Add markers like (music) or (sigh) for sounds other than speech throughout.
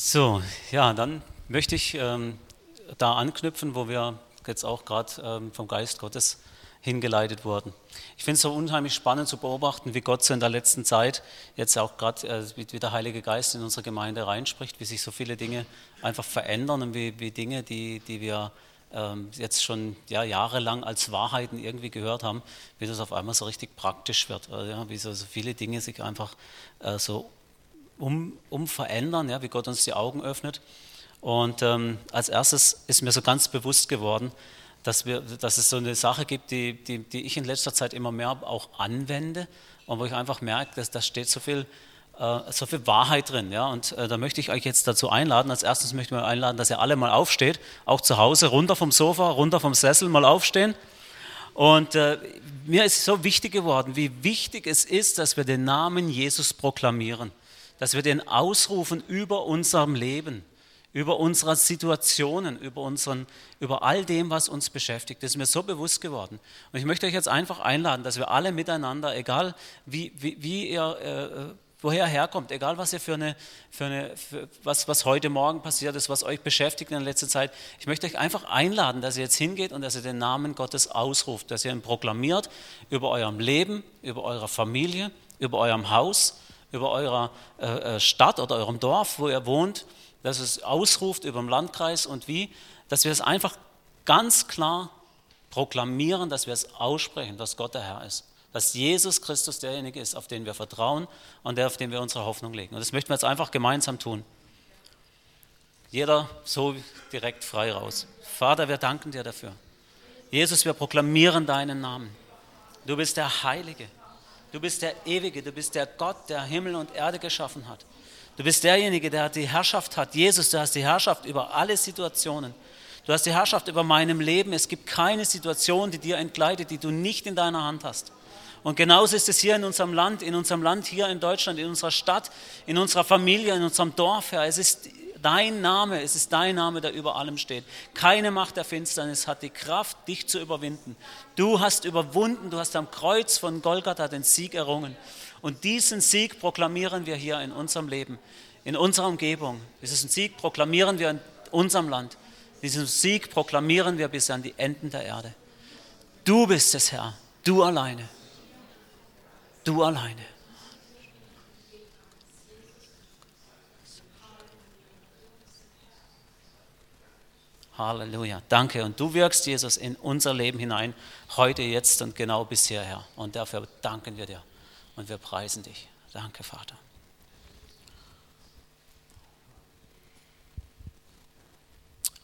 So, ja, dann möchte ich ähm, da anknüpfen, wo wir jetzt auch gerade ähm, vom Geist Gottes hingeleitet wurden. Ich finde es so unheimlich spannend zu beobachten, wie Gott so in der letzten Zeit, jetzt auch gerade äh, wie, der Heilige Geist in unsere Gemeinde reinspricht, wie sich so viele Dinge einfach verändern und wie, wie Dinge, die, die wir ähm, jetzt schon ja, jahrelang als Wahrheiten irgendwie gehört haben, wie das auf einmal so richtig praktisch wird. Äh, ja, wie so, so viele Dinge sich einfach äh, so um, um verändern, ja, wie Gott uns die Augen öffnet. Und ähm, als erstes ist mir so ganz bewusst geworden, dass, wir, dass es so eine Sache gibt, die, die, die ich in letzter Zeit immer mehr auch anwende und wo ich einfach merke, dass da steht so viel, äh, so viel Wahrheit drin. Ja? Und äh, da möchte ich euch jetzt dazu einladen. Als erstes möchte ich euch einladen, dass ihr alle mal aufsteht, auch zu Hause, runter vom Sofa, runter vom Sessel, mal aufstehen. Und äh, mir ist so wichtig geworden, wie wichtig es ist, dass wir den Namen Jesus proklamieren dass wir den ausrufen über unserem Leben, über unsere Situationen, über, unseren, über all dem, was uns beschäftigt. Das ist mir so bewusst geworden. Und ich möchte euch jetzt einfach einladen, dass wir alle miteinander, egal wie, wie, wie ihr, äh, woher herkommt, egal was ihr für eine, für eine für was, was heute Morgen passiert ist, was euch beschäftigt in der letzten Zeit, ich möchte euch einfach einladen, dass ihr jetzt hingeht und dass ihr den Namen Gottes ausruft, dass ihr ihn proklamiert über eurem Leben, über eure Familie, über eurem Haus über eurer äh, äh, Stadt oder eurem Dorf, wo ihr wohnt, dass es ausruft über den Landkreis und wie, dass wir es einfach ganz klar proklamieren, dass wir es aussprechen, dass Gott der Herr ist. Dass Jesus Christus derjenige ist, auf den wir vertrauen und der, auf den wir unsere Hoffnung legen. Und das möchten wir jetzt einfach gemeinsam tun. Jeder so direkt frei raus. Vater, wir danken dir dafür. Jesus, wir proklamieren deinen Namen. Du bist der Heilige. Du bist der Ewige, du bist der Gott, der Himmel und Erde geschaffen hat. Du bist derjenige, der die Herrschaft hat. Jesus, du hast die Herrschaft über alle Situationen. Du hast die Herrschaft über meinem Leben. Es gibt keine Situation, die dir entgleitet, die du nicht in deiner Hand hast. Und genauso ist es hier in unserem Land, in unserem Land hier in Deutschland, in unserer Stadt, in unserer Familie, in unserem Dorf, Herr. Es ist dein Name, es ist dein Name, der über allem steht. Keine Macht der Finsternis hat die Kraft, dich zu überwinden. Du hast überwunden, du hast am Kreuz von Golgatha den Sieg errungen. Und diesen Sieg proklamieren wir hier in unserem Leben, in unserer Umgebung. Diesen Sieg proklamieren wir in unserem Land. Diesen Sieg proklamieren wir bis an die Enden der Erde. Du bist es, Herr, du alleine. Du alleine. Halleluja. Danke. Und du wirkst, Jesus, in unser Leben hinein, heute, jetzt und genau bis hierher. Und dafür danken wir dir und wir preisen dich. Danke, Vater.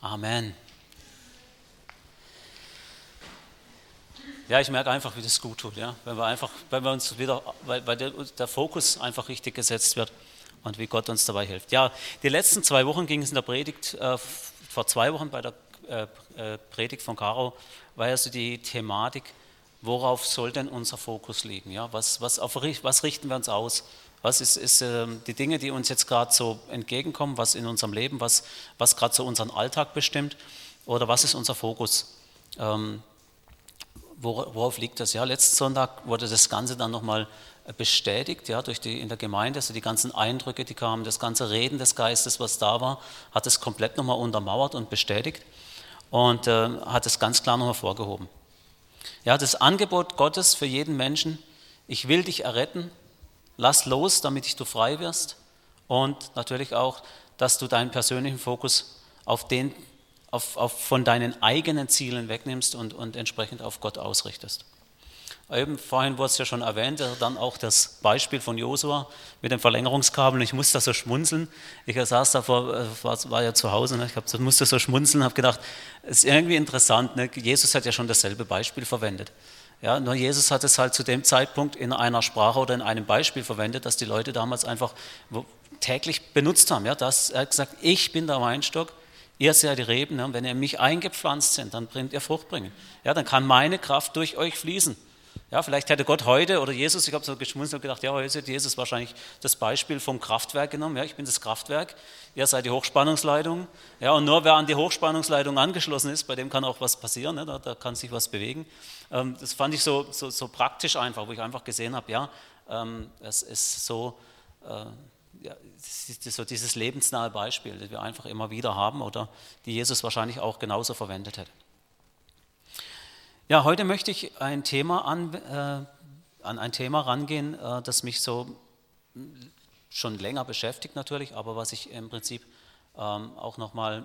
Amen. Ja, ich merke einfach, wie das gut tut, ja? wenn wir einfach, wenn wir uns wieder, weil, weil der, der Fokus einfach richtig gesetzt wird und wie Gott uns dabei hilft. Ja, die letzten zwei Wochen ging es in der Predigt äh, vor zwei Wochen bei der äh, äh, Predigt von Caro war ja so die Thematik, worauf soll denn unser Fokus liegen? Ja? Was, was, auf, was richten wir uns aus? Was ist, ist äh, die Dinge, die uns jetzt gerade so entgegenkommen, was in unserem Leben, was, was gerade so unseren Alltag bestimmt? Oder was ist unser Fokus? Ähm, worauf liegt das? Ja, letzten Sonntag wurde das Ganze dann nochmal bestätigt, ja, durch die, in der Gemeinde, also die ganzen Eindrücke, die kamen, das ganze Reden des Geistes, was da war, hat es komplett nochmal untermauert und bestätigt und äh, hat es ganz klar nochmal vorgehoben. Ja, das Angebot Gottes für jeden Menschen, ich will dich erretten, lass los, damit ich du frei wirst und natürlich auch, dass du deinen persönlichen Fokus auf den, auf, auf von deinen eigenen Zielen wegnimmst und, und entsprechend auf Gott ausrichtest. Eben vorhin wurde es ja schon erwähnt, dann auch das Beispiel von Josua mit dem Verlängerungskabel. Ich musste so schmunzeln. Ich saß da vor, äh, war, ja zu Hause, ne? ich hab, musste so schmunzeln, habe gedacht, es ist irgendwie interessant. Ne? Jesus hat ja schon dasselbe Beispiel verwendet. Ja, nur Jesus hat es halt zu dem Zeitpunkt in einer Sprache oder in einem Beispiel verwendet, das die Leute damals einfach täglich benutzt haben. Ja, das, er hat gesagt, ich bin der Weinstock, ihr seid die Reben. Ne? Wenn ihr mich eingepflanzt sind, dann bringt ihr Frucht bringen. Ja, dann kann meine Kraft durch euch fließen. Ja, vielleicht hätte Gott heute oder Jesus, ich habe so geschmunzelt und gedacht, ja, heute hat Jesus wahrscheinlich das Beispiel vom Kraftwerk genommen. Ja, ich bin das Kraftwerk, ihr seid die Hochspannungsleitung. Ja, und nur wer an die Hochspannungsleitung angeschlossen ist, bei dem kann auch was passieren, ne? da, da, kann sich was bewegen. Ähm, das fand ich so, so, so, praktisch einfach, wo ich einfach gesehen habe, ja, ähm, es ist so, äh, ja, so dieses lebensnahe Beispiel, das wir einfach immer wieder haben oder die Jesus wahrscheinlich auch genauso verwendet hätte. Ja, heute möchte ich ein Thema an, äh, an ein Thema rangehen, äh, das mich so schon länger beschäftigt natürlich, aber was ich im Prinzip ähm, auch nochmal,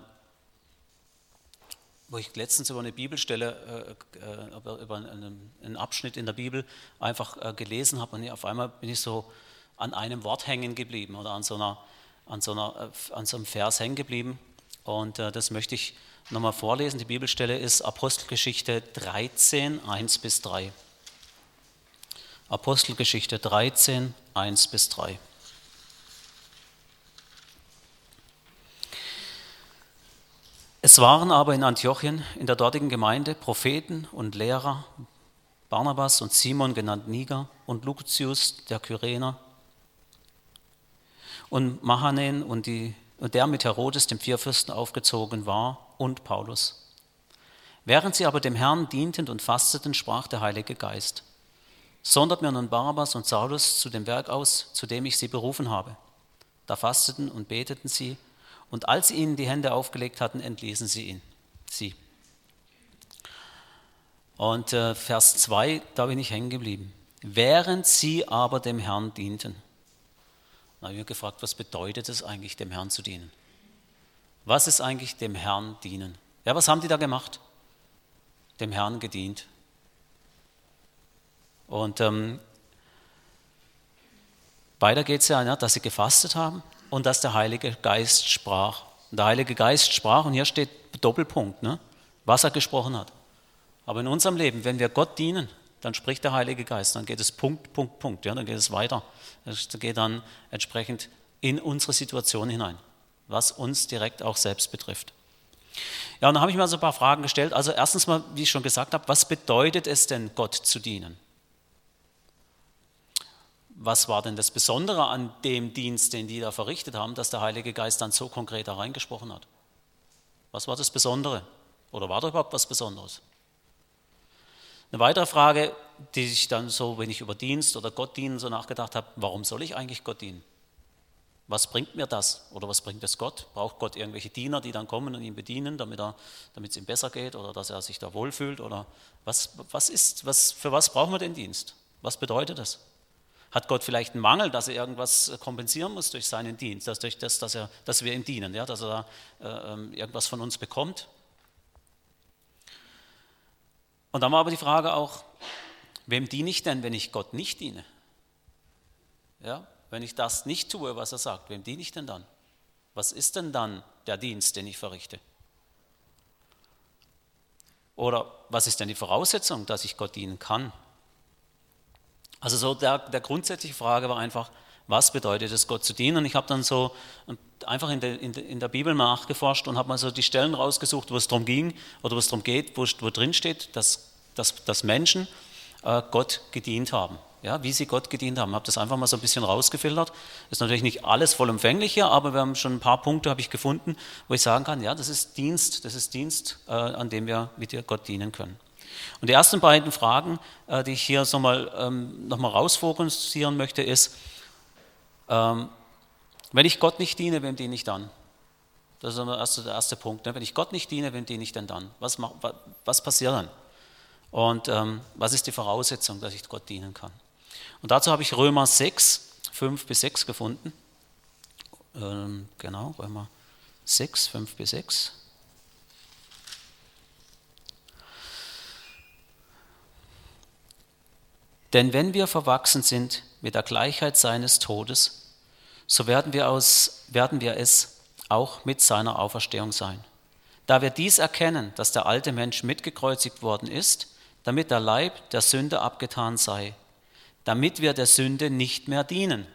wo ich letztens über eine Bibelstelle, äh, äh, über einen, einen, Abschnitt in der Bibel einfach äh, gelesen habe und auf einmal bin ich so an einem Wort hängen geblieben oder an so, einer, an so, einer, äh, an so einem Vers hängen geblieben. Und das möchte ich nochmal vorlesen. Die Bibelstelle ist Apostelgeschichte 13, 1 bis 3. Apostelgeschichte 13, 1 bis 3. Es waren aber in Antiochien, in der dortigen Gemeinde, Propheten und Lehrer, Barnabas und Simon genannt Niger und Lucius der Kyrener und Mahanen und, die, und der mit Herodes, dem Vierfürsten, aufgezogen war und Paulus. Während sie aber dem Herrn dienten und fasteten, sprach der Heilige Geist, sondert mir nun Barabbas und Saulus zu dem Werk aus, zu dem ich sie berufen habe. Da fasteten und beteten sie, und als sie ihnen die Hände aufgelegt hatten, entließen sie ihn, sie. Und äh, Vers 2, da bin ich hängen geblieben. Während sie aber dem Herrn dienten. Da habe ich mich gefragt, was bedeutet es eigentlich, dem Herrn zu dienen? Was ist eigentlich dem Herrn dienen? Ja, was haben die da gemacht? Dem Herrn gedient. Und ähm, weiter geht es ja, ja, dass sie gefastet haben, und dass der Heilige Geist sprach. Und der Heilige Geist sprach, und hier steht Doppelpunkt, ne? was er gesprochen hat. Aber in unserem Leben, wenn wir Gott dienen, dann spricht der Heilige Geist, dann geht es Punkt, Punkt, Punkt, ja, dann geht es weiter. Es geht dann entsprechend in unsere Situation hinein, was uns direkt auch selbst betrifft. Ja, und dann habe ich mir so ein paar Fragen gestellt. Also erstens mal, wie ich schon gesagt habe, was bedeutet es denn, Gott zu dienen? was war denn das Besondere an dem Dienst, den die da verrichtet haben, dass der Heilige Geist dann so konkret da reingesprochen hat? Was war das Besondere? Oder war da überhaupt was Besonderes? Eine weitere Frage, die ich dann so, wenn ich über Dienst oder Gott dienen so nachgedacht habe, warum soll ich eigentlich Gott dienen? Was bringt mir das? Oder was bringt es Gott? Braucht Gott irgendwelche Diener, die dann kommen und ihn bedienen, damit, es ihm besser geht oder dass er sich da wohlfühlt? Oder was, was ist, was, für was brauchen wir den Dienst? Was bedeutet das? Hat Gott vielleicht einen Mangel, dass er irgendwas kompensieren muss durch seinen Dienst, dass durch das, dass, er, dass wir ihm dienen, ja, dass er äh, ähm, irgendwas von uns bekommt? Und dann war aber die Frage auch, wem diene ich denn, wenn ich Gott nicht diene? Ja, wenn ich das nicht tue, was er sagt, wem diene ich denn dann? Was ist denn dann der Dienst, den ich verrichte? Oder was ist denn die Voraussetzung, dass ich Gott dienen kann? Also so der, der grundsätzliche Frage war einfach, was bedeutet es, Gott zu dienen? Und ich habe dann so einfach in der, in, der, in der, Bibel nachgeforscht und habe mal so die Stellen rausgesucht, wo es darum ging oder wo es darum geht, wo, wo drin steht, dass, dass, dass Menschen äh, Gott gedient haben. Ja, wie sie Gott gedient haben. Ich habe das einfach mal so ein bisschen rausgefiltert. Ist natürlich nicht alles vollumfänglich hier, aber wir haben schon ein paar Punkte, habe ich gefunden, wo ich sagen kann, ja, das ist Dienst, das ist Dienst, äh, an dem wir mit Gott dienen können. Und die ersten beiden Fragen, äh, die ich hier so mal, ähm, nochmal rausfokussieren möchte, ist, ähm, wenn ich Gott nicht diene, wem diene ich dann? Das ist der erste, der erste Punkt. Ne? Wenn ich Gott nicht diene, wem diene ich denn dann? Was, was passiert dann? Und ähm, was ist die Voraussetzung, dass ich Gott dienen kann? Und dazu habe ich Römer 6, 5 bis 6 gefunden. Ähm, genau, Römer 6, 5 bis 6. Denn wenn wir verwachsen sind mit der Gleichheit seines Todes, so werden wir, aus, werden wir es auch mit seiner Auferstehung sein. Da wir dies erkennen, dass der alte Mensch mitgekreuzigt worden ist, damit der Leib der Sünde abgetan sei, damit wir der Sünde nicht mehr dienen.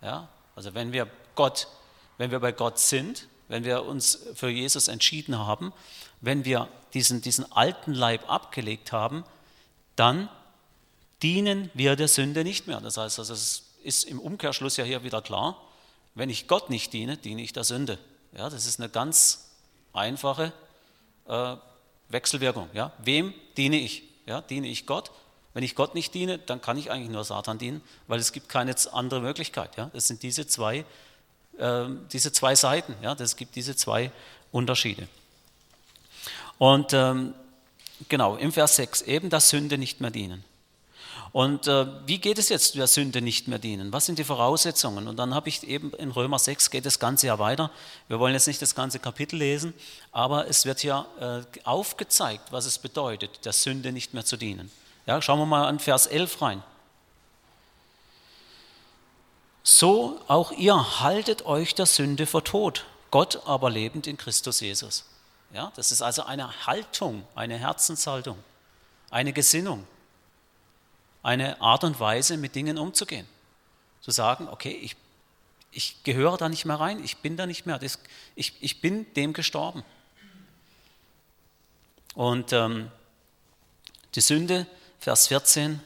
Ja? Also wenn wir Gott, wenn wir bei Gott sind, wenn wir uns für Jesus entschieden haben, wenn wir diesen, diesen alten Leib abgelegt haben, dann dienen wir der Sünde nicht mehr. Das heißt, also es ist im Umkehrschluss ja hier wieder klar, wenn ich Gott nicht diene, diene ich der Sünde. Ja, das ist eine ganz einfache äh, Wechselwirkung. Ja. Wem diene ich? Ja, diene ich Gott? Wenn ich Gott nicht diene, dann kann ich eigentlich nur Satan dienen, weil es gibt keine andere Möglichkeit. Ja? Das sind diese zwei, äh, diese zwei Seiten. Ja? Das gibt diese zwei Unterschiede. Und ähm, genau, im Vers 6, eben der Sünde nicht mehr dienen. Und äh, wie geht es jetzt der Sünde nicht mehr dienen? Was sind die Voraussetzungen? Und dann habe ich eben in Römer 6 geht das Ganze ja weiter. Wir wollen jetzt nicht das ganze Kapitel lesen, aber es wird ja äh, aufgezeigt, was es bedeutet, der Sünde nicht mehr zu dienen. Ja, schauen wir mal an Vers 11 rein. So auch ihr haltet euch der Sünde vor Tod, Gott aber lebend in Christus Jesus. Ja, das ist also eine Haltung, eine Herzenshaltung, eine Gesinnung eine Art und Weise, mit Dingen umzugehen. Zu sagen, okay, ich, ich gehöre da nicht mehr rein, ich bin da nicht mehr, das, ich, ich bin dem gestorben. Und ähm, die Sünde, Vers 14,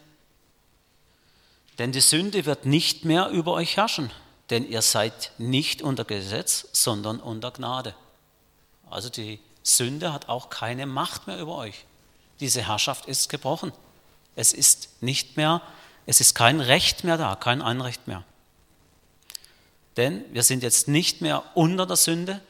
denn die Sünde wird nicht mehr über euch herrschen, denn ihr seid nicht unter Gesetz, sondern unter Gnade. Also die Sünde hat auch keine Macht mehr über euch. Diese Herrschaft ist gebrochen. Es ist nicht mehr, es ist kein Recht mehr da, kein Anrecht mehr. Denn wir sind jetzt nicht mehr unter der Sünde,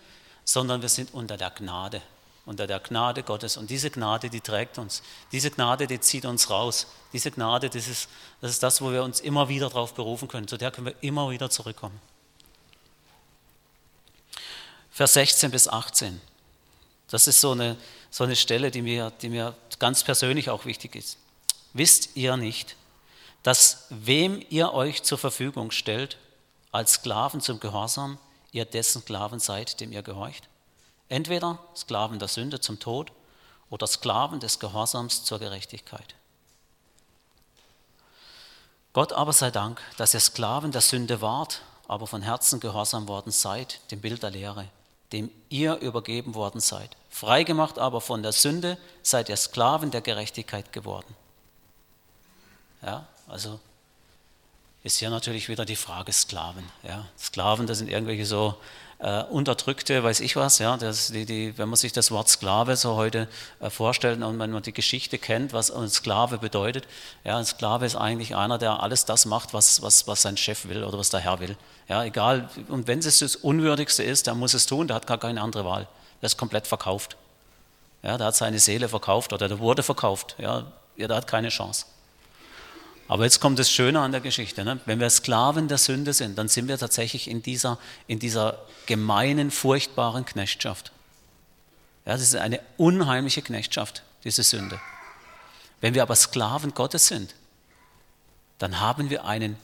sondern wir sind unter der Gnade, unter der Gnade Gottes. Und diese Gnade, die trägt uns. Diese Gnade, die zieht uns raus. Diese Gnade, das ist das, ist das wo wir uns immer wieder darauf berufen können. Zu der können wir immer wieder zurückkommen. Vers 16 bis 18. Das ist so eine, so eine Stelle, die mir, die mir ganz persönlich auch wichtig ist. Wisst ihr nicht, dass wem ihr euch zur Verfügung stellt, als Sklaven zum Gehorsam, ihr dessen Sklaven seid, dem ihr gehorcht? Entweder Sklaven der Sünde zum Tod oder Sklaven des Gehorsams zur Gerechtigkeit. Gott aber sei Dank, dass ihr Sklaven der Sünde wart, aber von Herzen gehorsam worden seid, dem Bild der Lehre, dem ihr übergeben worden seid. Freigemacht aber von der Sünde seid ihr Sklaven der Gerechtigkeit geworden. Ja, also ist hier natürlich wieder die Frage Sklaven. Ja. Sklaven, das sind irgendwelche so äh, Unterdrückte, weiß ich was. Ja. Die, die, wenn man sich das Wort Sklave so heute äh, vorstellt und wenn man die Geschichte kennt, was ein Sklave bedeutet, ja, ein Sklave ist eigentlich einer, der alles das macht, was, was, was sein Chef will oder was der Herr will. Ja, egal, und wenn es das Unwürdigste ist, der muss es tun, der hat gar keine andere Wahl. Der ist komplett verkauft. Ja, der hat seine Seele verkauft oder der wurde verkauft. Ja der hat keine Chance. Aber jetzt kommt das Schöne an der Geschichte. Ne? Wenn wir Sklaven der Sünde sind, dann sind wir tatsächlich in dieser, in dieser gemeinen, furchtbaren Knechtschaft. Ja, das ist eine unheimliche Knechtschaft, diese Sünde. Wenn wir aber Sklaven Gottes sind, dann haben wir einen,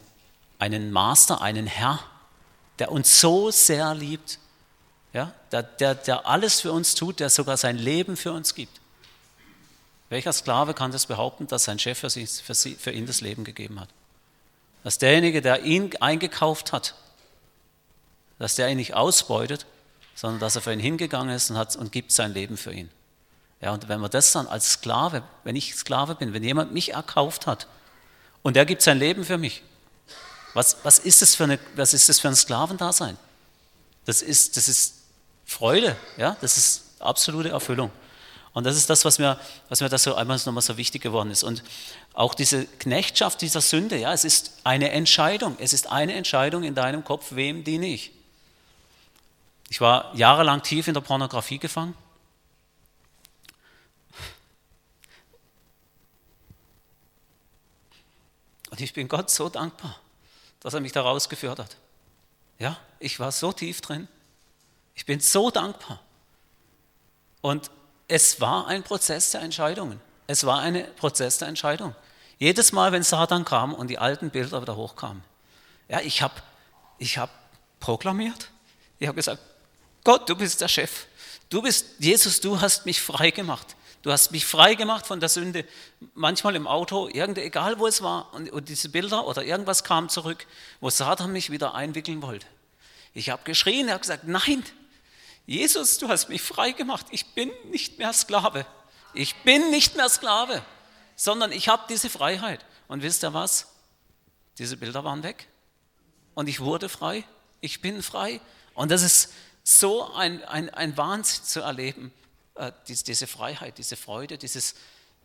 einen Master, einen Herr, der uns so sehr liebt, ja, der, der, der alles für uns tut, der sogar sein Leben für uns gibt. Welcher Sklave kann das behaupten, dass sein Chef für, sie, für, sie, für ihn das Leben gegeben hat? Dass derjenige, der ihn eingekauft hat, dass der ihn nicht ausbeutet, sondern dass er für ihn hingegangen ist und, hat, und gibt sein Leben für ihn. Ja, und wenn man das dann als Sklave, wenn ich Sklave bin, wenn jemand mich erkauft hat und der gibt sein Leben für mich, was, was, ist, das für eine, was ist das für ein Sklavendasein? Das ist, das ist Freude, ja, das ist absolute Erfüllung. Und das ist das, was mir, was mir das so einmal nochmal so wichtig geworden ist. Und auch diese Knechtschaft dieser Sünde, ja, es ist eine Entscheidung. Es ist eine Entscheidung in deinem Kopf, wem diene ich. Ich war jahrelang tief in der Pornografie gefangen. Und ich bin Gott so dankbar, dass er mich da rausgeführt hat. Ja, ich war so tief drin. Ich bin so dankbar. Und es war ein Prozess der Entscheidungen. Es war ein Prozess der Entscheidung. Jedes Mal, wenn Satan kam und die alten Bilder wieder hochkamen. Ja, ich habe ich hab proklamiert. Ich habe gesagt, Gott, du bist der Chef. Du bist, Jesus, du hast mich frei gemacht. Du hast mich frei gemacht von der Sünde. Manchmal im Auto, egal wo es war. Und, und diese Bilder oder irgendwas kam zurück, wo Satan mich wieder einwickeln wollte. Ich habe geschrien, er hat gesagt, nein, Jesus, du hast mich frei gemacht. Ich bin nicht mehr Sklave. Ich bin nicht mehr Sklave, sondern ich habe diese Freiheit. Und wisst ihr was? Diese Bilder waren weg. Und ich wurde frei. Ich bin frei. Und das ist so ein, ein, ein Wahnsinn zu erleben. Äh, diese, diese, Freiheit, diese Freude, dieses,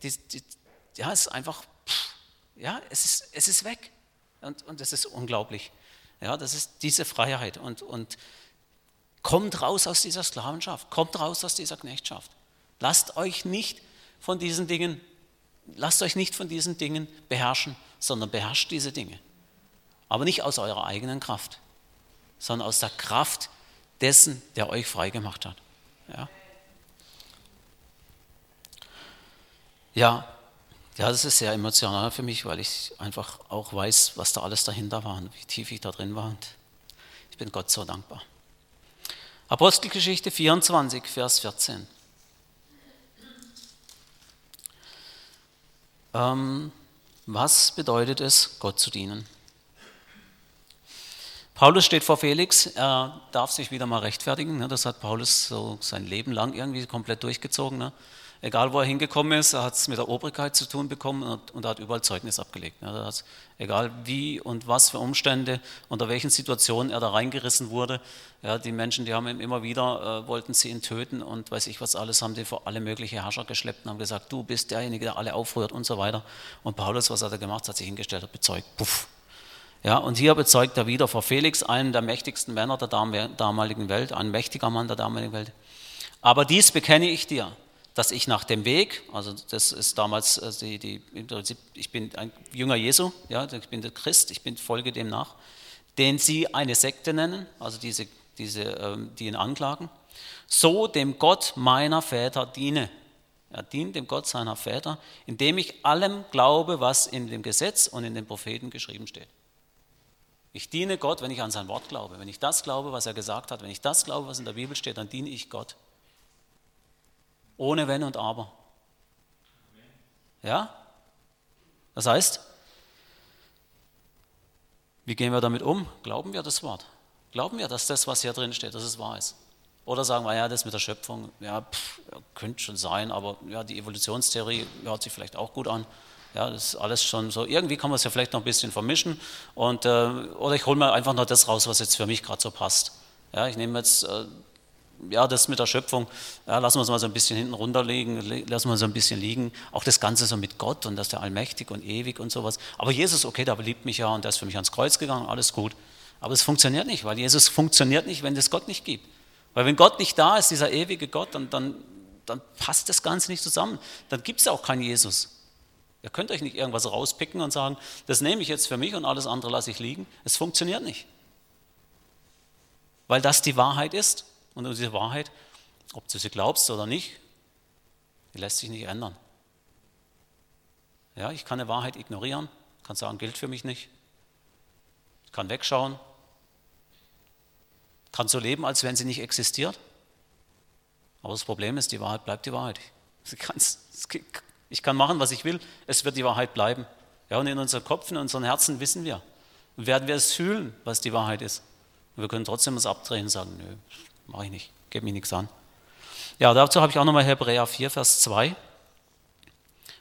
dies, die, ja, es ist einfach, pff, Ja, es ist, es ist weg. Und, und das ist unglaublich. Ja, das ist diese Freiheit. Und, und kommt raus aus dieser Sklavenschaft, kommt raus aus dieser Knechtschaft. Lasst euch nicht von diesen Dingen, lasst euch nicht von diesen Dingen beherrschen, sondern beherrscht diese Dinge. Aber nicht aus eurer eigenen Kraft, sondern aus der Kraft dessen, der euch frei gemacht hat. Ja, ja, ja das ist sehr emotional für mich, weil ich einfach auch weiß, was da alles dahinter war und wie tief ich da drin war. Und ich bin Gott so dankbar. Apostelgeschichte 24, Vers 14. Ähm, was bedeutet es, Gott zu dienen? Paulus steht vor Felix, er darf sich wieder mal rechtfertigen. Ne? Das hat Paulus so sein Leben lang irgendwie komplett durchgezogen. Egal wo er hingekommen ist, er hat es mit der Obrigkeit zu tun bekommen und, und er hat überall Zeugnis abgelegt. Ne? egal wie und was für Umstände, unter welchen Situationen er da reingerissen wurde. Ja, die Menschen, die haben ihm immer wieder, äh, wollten sie ihn töten und weiß ich was alles, haben die vor alle möglichen Herrscher geschleppt und haben gesagt, du bist derjenige, der alle aufrührt und so weiter. Und Paulus, was hat er gemacht? Hat sich hingestellt, hat bezeugt, puff, ja, und hier bezeugt er wieder vor Felix, einen der mächtigsten Männer der damaligen Welt, ein mächtiger Mann der damaligen Welt. Aber dies bekenne ich dir, dass ich nach dem Weg, also das ist damals äh, die, die ich bin ein Jünger Jesu, ja, ich bin der Christ, ich bin folge dem nach, den sie eine Sekte nennen, also diese, diese, ähm, die ihn anklagen, so dem Gott meiner Väter diene. Er dient dem Gott seiner Väter, indem ich allem glaube, was in dem Gesetz und in den Propheten geschrieben steht. Ich diene Gott, wenn ich an sein Wort glaube. Wenn ich das glaube, was er gesagt hat, wenn ich das glaube, was in der Bibel steht, dann diene ich Gott. Ohne Wenn und Aber. Ja? Das heißt, wie gehen wir damit um? Glauben wir das Wort? Glauben wir, dass das, was hier drin steht, dass es wahr ist? Oder sagen wir, ja, das mit der Schöpfung, ja, pff, könnte schon sein, aber ja, die Evolutionstheorie hört sich vielleicht auch gut an. Ja, das ist alles schon so. Irgendwie kann man es ja vielleicht noch ein bisschen vermischen. Und, äh, oder ich hole mir einfach noch das raus, was jetzt für mich gerade so passt. Ja, ich nehme jetzt äh, ja, das mit der Schöpfung, ja, lassen wir es mal so ein bisschen hinten runterlegen, lassen wir es so ein bisschen liegen. Auch das Ganze so mit Gott und dass der allmächtig und ewig und sowas. Aber Jesus, okay, der beliebt mich ja und der ist für mich ans Kreuz gegangen, alles gut. Aber es funktioniert nicht, weil Jesus funktioniert nicht, wenn es Gott nicht gibt. Weil wenn Gott nicht da ist, dieser ewige Gott, dann, dann, dann passt das Ganze nicht zusammen. Dann gibt es auch keinen Jesus. Ihr könnt euch nicht irgendwas rauspicken und sagen, das nehme ich jetzt für mich und alles andere lasse ich liegen. Es funktioniert nicht. Weil das die Wahrheit ist. Und diese Wahrheit, ob du sie glaubst oder nicht, die lässt sich nicht ändern. Ja, ich kann eine Wahrheit ignorieren, kann sagen, gilt für mich nicht. Ich kann wegschauen, kann so leben, als wenn sie nicht existiert. Aber das Problem ist, die Wahrheit bleibt die Wahrheit. (laughs) Ich kann machen, was ich will, es wird die Wahrheit bleiben. Ja, und in unserem Kopf, in unseren Herzen wissen wir. Werden wir es fühlen, was die Wahrheit ist. Und wir können trotzdem uns abdrehen und sagen, nö, mache ich nicht, gebe mir nichts an. Ja, dazu habe ich auch nochmal Hebräer 4, Vers 2.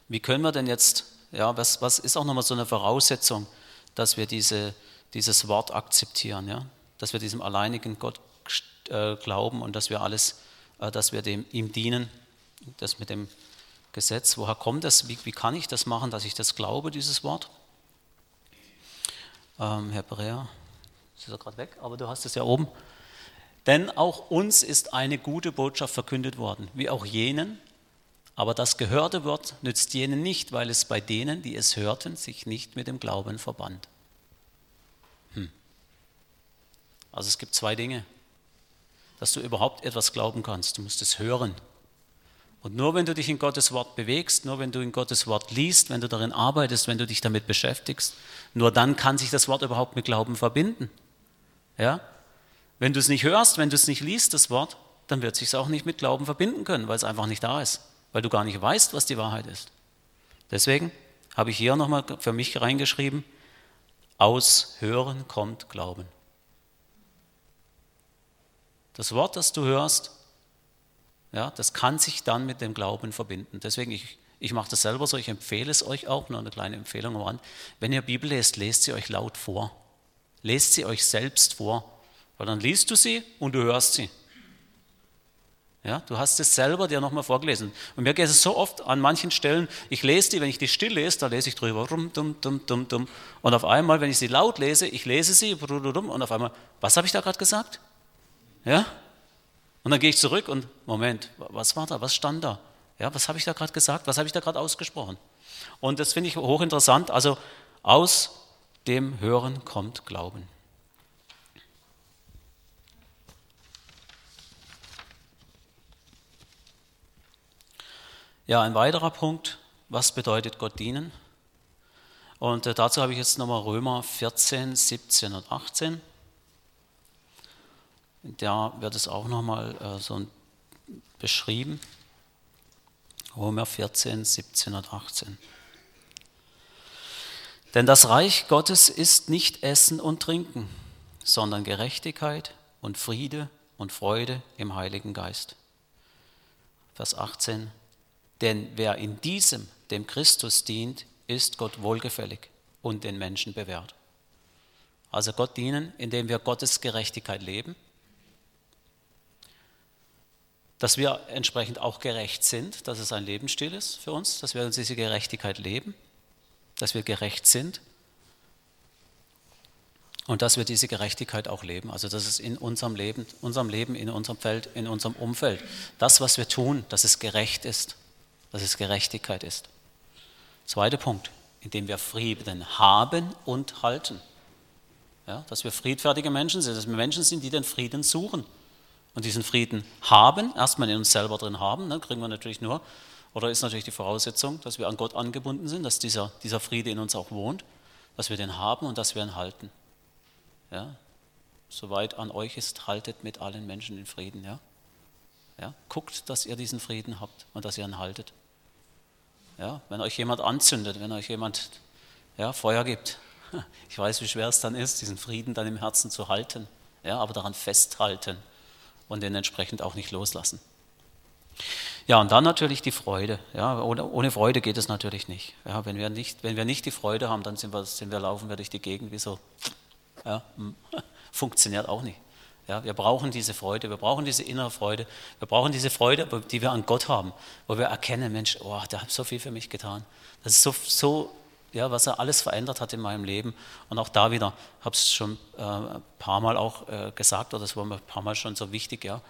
Wie können wir denn jetzt, ja, was, was ist auch nochmal so eine Voraussetzung, dass wir diese, dieses Wort akzeptieren, ja? dass wir diesem alleinigen Gott äh, glauben und dass wir alles, äh, dass wir dem, ihm dienen, das mit dem Gesetz. Woher kommt das? Wie, wie kann ich das machen, dass ich das glaube, dieses Wort? Ähm, Hebräer, ist er gerade weg, aber du hast es ja oben. Denn auch uns ist eine gute Botschaft verkündet worden, wie auch jenen. Aber das gehörte Wort nützt jenen nicht, weil es bei denen, die es hörten, sich nicht mit dem Glauben verband. Hm. Also es gibt zwei Dinge, dass du überhaupt etwas glauben kannst. Du musst es hören. Und nur wenn du dich in Gottes Wort bewegst, nur wenn du in Gottes Wort liest, wenn du darin arbeitest, wenn du dich damit beschäftigst, nur dann kann sich das Wort überhaupt mit Glauben verbinden. Ja? Wenn du es nicht hörst, wenn du es nicht liest, das Wort, dann wird es sich auch nicht mit Glauben verbinden können, weil es einfach nicht da ist, weil du gar nicht weißt, was die Wahrheit ist. Deswegen habe ich hier nochmal für mich reingeschrieben, aus Hören kommt Glauben. Das Wort, das du hörst, ja, das kann sich dann mit dem Glauben verbinden. Deswegen, ich, ich mache das selber so, ich empfehle es euch auch, nur eine kleine Empfehlung am Rand. Wenn ihr Bibel lest, lest sie euch laut vor. Lest sie euch selbst vor, weil dann liest du sie und du hörst sie. Ja, du hast es selber dir nochmal vorgelesen. Und mir geht es so oft an manchen Stellen, ich lese die, wenn ich die still lese, da lese ich drüber, rum, dumm, dumm, dumm, dumm. Und auf einmal, wenn ich sie laut lese, ich lese sie, und auf einmal, was habe ich da gerade gesagt? Ja? Und dann gehe ich zurück und, Moment, was war da, was stand da? Ja, was habe ich da gerade gesagt, was habe ich da gerade ausgesprochen? Und das finde ich hochinteressant. Also aus dem Hören kommt Glauben. Ja, ein weiterer Punkt, was bedeutet Gott dienen? Und äh, dazu habe ich jetzt nochmal Römer 14, 17 und 18. Da wird es auch nochmal äh, so beschrieben. Römer 14, 17 und 18. Denn das Reich Gottes ist nicht Essen und Trinken, sondern Gerechtigkeit und Friede und Freude im Heiligen Geist. Vers 18. Denn wer in diesem dem Christus dient, ist Gott wohlgefällig und den Menschen bewährt. Also Gott dienen, indem wir Gottes Gerechtigkeit leben, dass wir entsprechend auch gerecht sind, dass es ein Lebensstil ist für uns, dass wir uns diese Gerechtigkeit leben, dass wir gerecht sind und dass wir diese Gerechtigkeit auch leben. Also dass es in unserem Leben, unserem Leben, in unserem Feld, in unserem Umfeld, das, was wir tun, dass es gerecht ist dass es Gerechtigkeit ist. Zweiter Punkt, indem wir Frieden haben und halten. Ja, dass wir friedfertige Menschen sind, dass wir Menschen sind, die den Frieden suchen und diesen Frieden haben, erstmal in uns selber drin haben, ne, kriegen wir natürlich nur, oder ist natürlich die Voraussetzung, dass wir an Gott angebunden sind, dass dieser, dieser Friede in uns auch wohnt, dass wir den haben und dass wir ihn halten. Ja, soweit an euch ist, haltet mit allen Menschen den Frieden. Ja? Ja, guckt, dass ihr diesen Frieden habt und dass ihr ihn haltet. Ja, wenn euch jemand anzündet, wenn euch jemand ja, Feuer gibt. (laughs) Ich weiß, wie schwer es dann ist, diesen Frieden dann im Herzen zu halten, ja, aber daran festhalten und den entsprechend auch nicht loslassen. Ja, und dann natürlich die Freude. Ja, ohne, Freude geht es natürlich nicht. Ja, wenn, wir nicht wenn wir nicht die Freude haben, dann sind wir, sind wir laufen wir durch die Gegend wie so. Ja, (laughs) funktioniert auch nicht. Ja, wir brauchen diese Freude, wir brauchen diese innere Freude, wir brauchen diese Freude, die wir an Gott haben, wo wir erkennen, Mensch, oh, der hat so viel für mich getan. Das ist so, so ja, was er alles verändert hat in meinem Leben. Und auch da wieder, ich habe es schon äh, ein paar Mal auch äh, gesagt, oder das war mir ein paar Mal schon so wichtig, ja.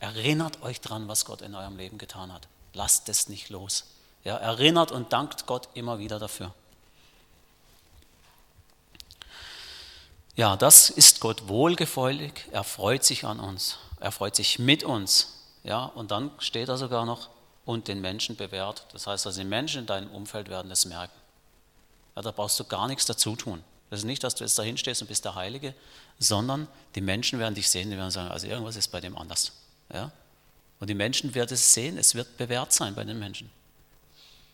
Erinnert euch dran, was Gott in eurem Leben getan hat. Lasst es nicht los. Ja, erinnert und dankt Gott immer wieder dafür. Ja, das ist Gott wohlgefällig. Er freut sich an uns. Er freut sich mit uns. Ja, und dann steht da sogar noch, und den Menschen bewährt. Das heißt, also die Menschen in deinem Umfeld werden es merken. Ja, da brauchst du gar nichts dazu tun. Das ist nicht, dass du jetzt dahin stehst und bist der Heilige, sondern die Menschen werden dich sehen, die werden sagen, also irgendwas ist bei dem anders. Ja? Und die Menschen werden es sehen, es wird bewährt sein bei den Menschen.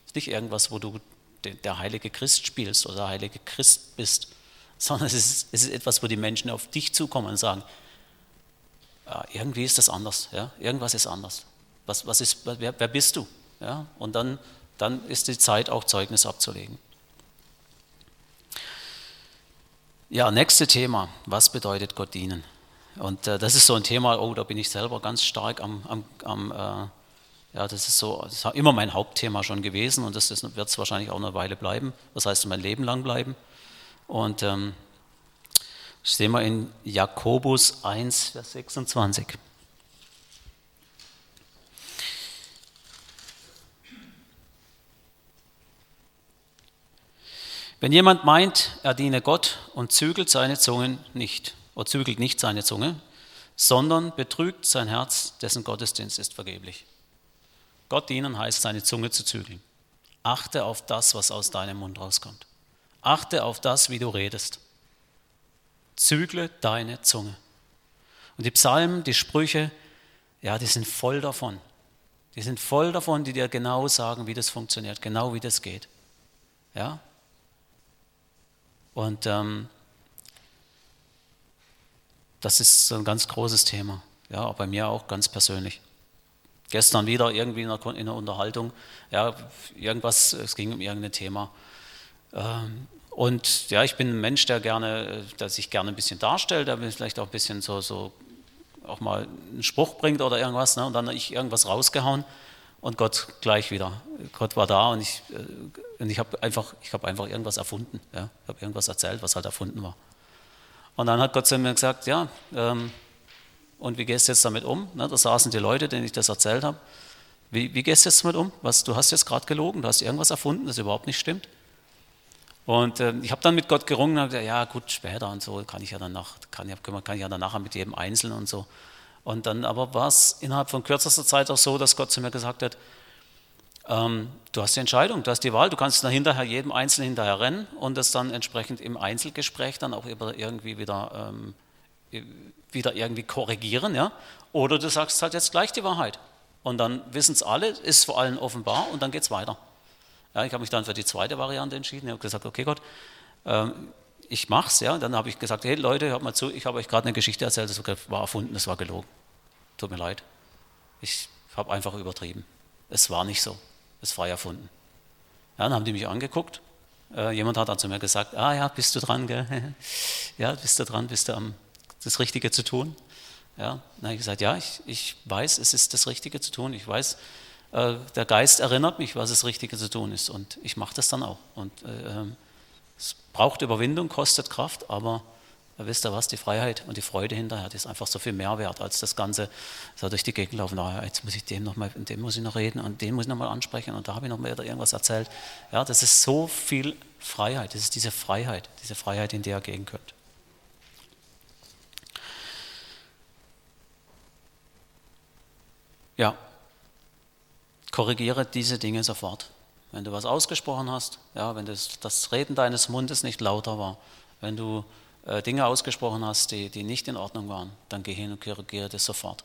Es ist nicht irgendwas, wo du der heilige Christ spielst oder der heilige Christ bist, sondern es ist, es ist etwas, wo die Menschen auf dich zukommen und sagen, ja, irgendwie ist das anders, ja? irgendwas ist anders. Was, was ist, wer, wer bist du? Ja? Und dann, dann ist die Zeit, auch Zeugnis abzulegen. Ja, nächste Thema, was bedeutet Gott dienen? Und äh, das ist so ein Thema, oh, da bin ich selber ganz stark am, am, am äh, ja, das ist so, das ist immer mein Hauptthema schon gewesen und das, wird es wahrscheinlich auch eine Weile bleiben. Das heißt, mein Leben lang bleiben. Und ähm, das sehen wir in Jakobus 1, Vers 26. Wenn jemand meint, er diene Gott und zügelt seine Zunge nicht, oder zügelt nicht seine Zunge, sondern betrügt sein Herz, dessen Gottesdienst ist vergeblich. Gott dienen heißt, seine Zunge zu zügeln. Achte auf das, was aus deinem Mund rauskommt. Achte auf das, wie du redest. Zügle deine Zunge. Und die Psalmen, die Sprüche, ja, die sind voll davon. Die sind voll davon, die dir genau sagen, wie das funktioniert, genau wie das geht. Ja? Und ähm, das ist ein ganz großes Thema. Ja, auch bei mir auch ganz persönlich. Gestern wieder irgendwie in einer, in einer Unterhaltung, ja, irgendwas, es ging um irgendein Thema. Ähm, und ja, ich bin ein Mensch, der gerne, der sich gerne ein bisschen darstellt, der vielleicht auch ein bisschen so, so auch mal einen Spruch bringt oder irgendwas, ne? und dann ich irgendwas rausgehauen und Gott gleich wieder. Gott war da und ich, äh, und ich habe einfach, hab einfach irgendwas erfunden. Ja? Ich habe irgendwas erzählt, was halt erfunden war. Und dann hat Gott zu mir gesagt, ja, ähm, und wie gehst du jetzt damit um? Ne? Da saßen die Leute, denen ich das erzählt habe. Wie, wie gehst du jetzt damit um? Was, du hast jetzt gerade gelogen, du hast irgendwas erfunden, das überhaupt nicht stimmt. Und äh, ich habe dann mit Gott gerungen und gesagt, ja gut, später und so kann ich ja danach, kann, kann ich ja danach mit jedem Einzelnen und so. Und dann aber war es innerhalb von kürzester Zeit auch so, dass Gott zu mir gesagt hat, ähm, du hast die Entscheidung, du hast die Wahl, du kannst dann hinterher jedem Einzelnen hinterher rennen und das dann entsprechend im Einzelgespräch dann auch irgendwie wieder, ähm, wieder irgendwie korrigieren, ja? Oder du sagst halt jetzt gleich die Wahrheit. Und dann wissen es alle, ist vor allem offenbar und dann geht es weiter. Ja, ich habe mich dann für die zweite Variante entschieden. Ich habe gesagt, okay Gott, ähm, ich es. Ja. dann habe ich gesagt, hey Leute, hört mal zu, ich habe euch gerade eine Geschichte erzählt, das war erfunden, das war gelogen. Tut mir leid. Ich habe einfach übertrieben. Es war nicht so. Es war erfunden. Ja, dann haben die mich angeguckt. Äh, jemand hat dann zu mir gesagt, ah ja, bist du dran, gell? (laughs) ja, bist du dran, bist du am das Richtige zu tun? Ja, dann habe ich gesagt, ja, ich, ich weiß, es ist das Richtige zu tun. Ich weiß, äh, der Geist erinnert mich, was das Richtige zu tun ist. Und ich mache das dann auch. Und äh, ähm, es braucht Überwindung, kostet Kraft, aber wisst ihr was, die Freiheit und die Freude hinterher, die ist einfach so viel mehr wert, als das Ganze so durch die Gegend laufen. Ah, jetzt muss ich dem noch mal, dem muss ich noch reden und den muss ich noch mal ansprechen und da habe ich noch mal irgendwas erzählt. Ja, das ist so viel Freiheit, das ist diese Freiheit, diese Freiheit, in der ihr gehen könnt. Ja, korrigiere diese Dinge sofort. Wenn du was ausgesprochen hast, ja, wenn das, das Reden deines Mundes nicht lauter war, wenn du äh, Dinge ausgesprochen hast, die, die nicht in Ordnung waren, dann geh hin und korrigiere das sofort.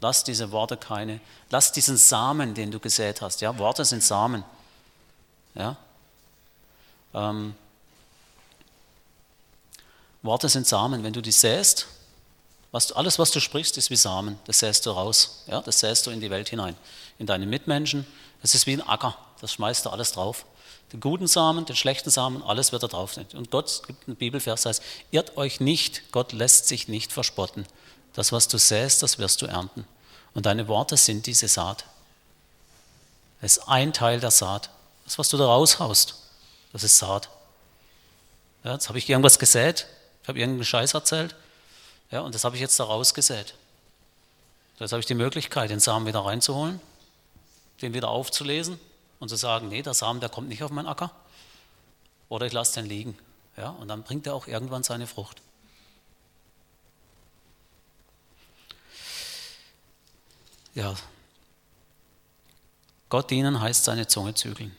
Lass diese Worte keine, lass diesen Samen, den du gesät hast, ja, Worte sind Samen, ja, ähm, Worte sind Samen, wenn du die säst, was alles, was du sprichst, ist wie Samen. Das säst du raus. Ja? Das säst du in die Welt hinein. In deine Mitmenschen. Das ist wie ein Acker. Das schmeißt du alles drauf. Den guten Samen, den schlechten Samen, alles wird da drauf. Und Gott gibt einen Bibelvers, heißt, irrt euch nicht, Gott lässt sich nicht verspotten. Das, was du säst, das wirst du ernten. Und deine Worte sind diese Saat. Das ist ein Teil der Saat. Das, was du da raushaust, das ist Saat. Ja, jetzt habe ich irgendwas gesät, ich habe irgendeinen Scheiß erzählt, ja, und das habe ich jetzt da rausgesät. Jetzt habe ich die Möglichkeit, den Samen wieder reinzuholen, den wieder aufzulesen und zu sagen, nee, der Samen, der kommt nicht auf meinen Acker. Oder ich lasse den liegen. Ja, und dann bringt er auch irgendwann seine Frucht. Ja, Gott dienen heißt seine Zunge zügeln.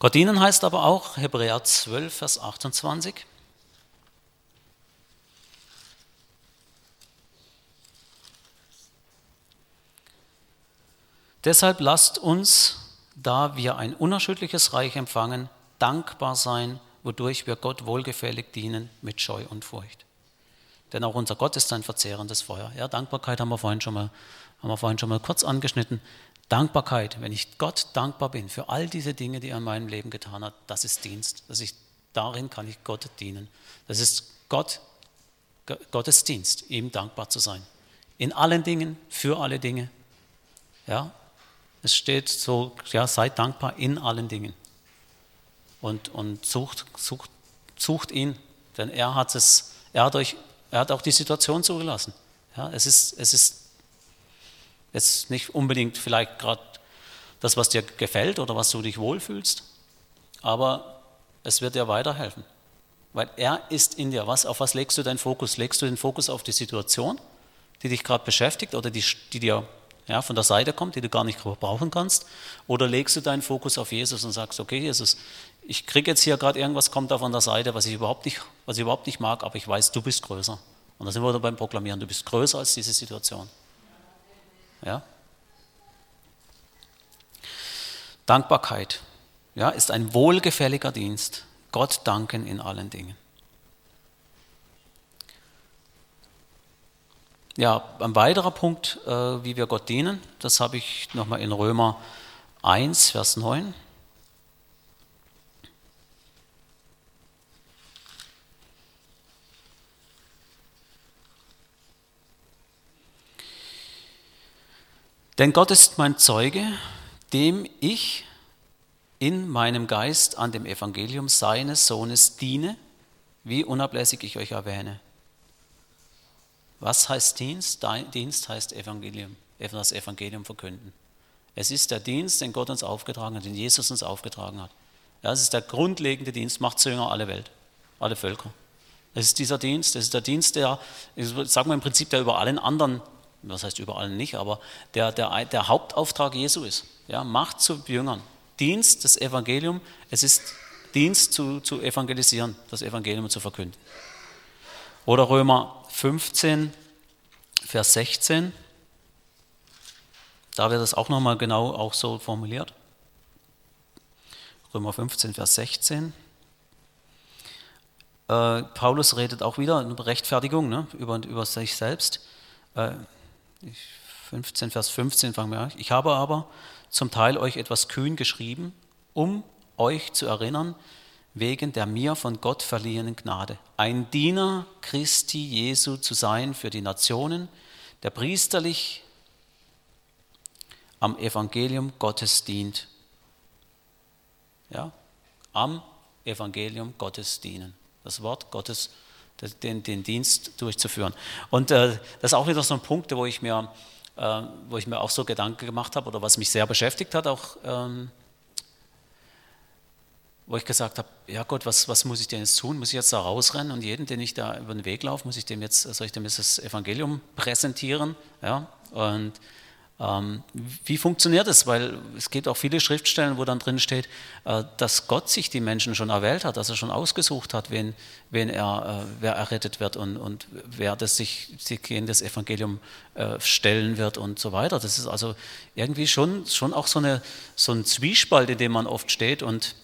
Gott dienen heißt aber auch Hebräer 12, Vers 28. Deshalb lasst uns, da wir ein unerschütterliches Reich empfangen, dankbar sein, wodurch wir Gott wohlgefällig dienen mit Scheu und Furcht. Denn auch unser Gott ist ein verzehrendes Feuer. Ja, Dankbarkeit haben wir vorhin schon mal, haben wir vorhin schon mal kurz angeschnitten. Dankbarkeit, wenn ich Gott dankbar bin für all diese Dinge, die er in meinem Leben getan hat, das ist Dienst. Das ich, darin kann ich Gott dienen. Das ist Gott, Gottes Dienst, ihm dankbar zu sein. In allen Dingen, für alle Dinge. Ja, es steht so, ja, seid dankbar in allen Dingen. Und, und sucht, sucht, sucht ihn, denn er hat es, er hat euch, er hat auch die Situation zugelassen. Ja, es ist, es ist jetzt nicht unbedingt vielleicht gerade das, was dir gefällt oder was du dich wohlfühlst, aber es wird dir weiterhelfen. Weil er ist in dir. Was, auf was legst du deinen Fokus? Legst du den Fokus auf die Situation, die dich gerade beschäftigt oder die, die dir ja, von der Seite kommt, die du gar nicht brauchen kannst? Oder legst du deinen Fokus auf Jesus und sagst, okay, Jesus, ich kriege jetzt hier gerade irgendwas, kommt da von der Seite, was ich, überhaupt nicht, was ich überhaupt nicht mag, aber ich weiß, du bist größer. Und da sind wir beim Proklamieren, du bist größer als diese Situation. Ja? Dankbarkeit ja, ist ein wohlgefälliger Dienst. Gott danken in allen Dingen. ja, ein weiterer Punkt, äh, wie wir Gott dienen, das habe ich nochmal in Römer 1, Vers 9. Denn Gott ist mein Zeuge, dem ich in meinem Geist an dem Evangelium seines Sohnes diene, wie unablässig ich euch erwähne. Was heißt Dienst? Dienst heißt Evangelium, das Evangelium verkünden. Es ist der Dienst, den Gott uns aufgetragen hat, den Jesus uns aufgetragen hat. Ja, es ist der grundlegende Dienst, macht zu Jünger alle Welt, alle Völker. Es ist dieser Dienst, es ist der Dienst, der, sagen wir im Prinzip, der über allen anderen, was heißt über allen nicht, aber der, der, der Hauptauftrag Jesu ist. Ja, macht zu Jüngern. Dienst, das Evangelium, es ist Dienst zu, zu evangelisieren, das Evangelium zu verkünden. Oder Römer 15, Vers 16. Da wird das auch nochmal genau auch so formuliert. Römer 15, Vers 16. Äh, Paulus redet auch wieder über Rechtfertigung ne, über, über sich selbst. Äh, 15, Vers 15 fangen wir an. Ich habe aber zum Teil euch etwas kühn geschrieben, um euch zu erinnern, wegen der mir von Gott verliehenen Gnade, ein Diener Christi Jesu zu sein für die Nationen, der priesterlich am Evangelium Gottes dient. Ja, am Evangelium Gottes dienen. Das Wort Gottes, den, den Dienst durchzuführen. Und äh, das ist auch wieder so ein Punkt, wo ich mir, äh, wo ich mir auch so Gedanken gemacht habe oder was mich sehr beschäftigt hat, auch ähm, wo ich gesagt habe, ja Gott, was, was muss ich denn jetzt tun? Muss ich jetzt da rausrennen und jeden, den ich da über den Weg laufe, muss ich dem jetzt, soll ich dem jetzt das Evangelium präsentieren? Ja? Und ähm, wie funktioniert es? Weil es gibt auch viele Schriftstellen, wo dann drin steht, äh, dass Gott sich die Menschen schon erwählt hat, dass er schon ausgesucht hat, wen, wen er, äh, wer errettet wird und, und wer das sich, sich in das Evangelium äh, stellen wird und so weiter. Das ist also irgendwie schon, schon auch so, eine, so ein Zwiespalt, in dem man oft steht und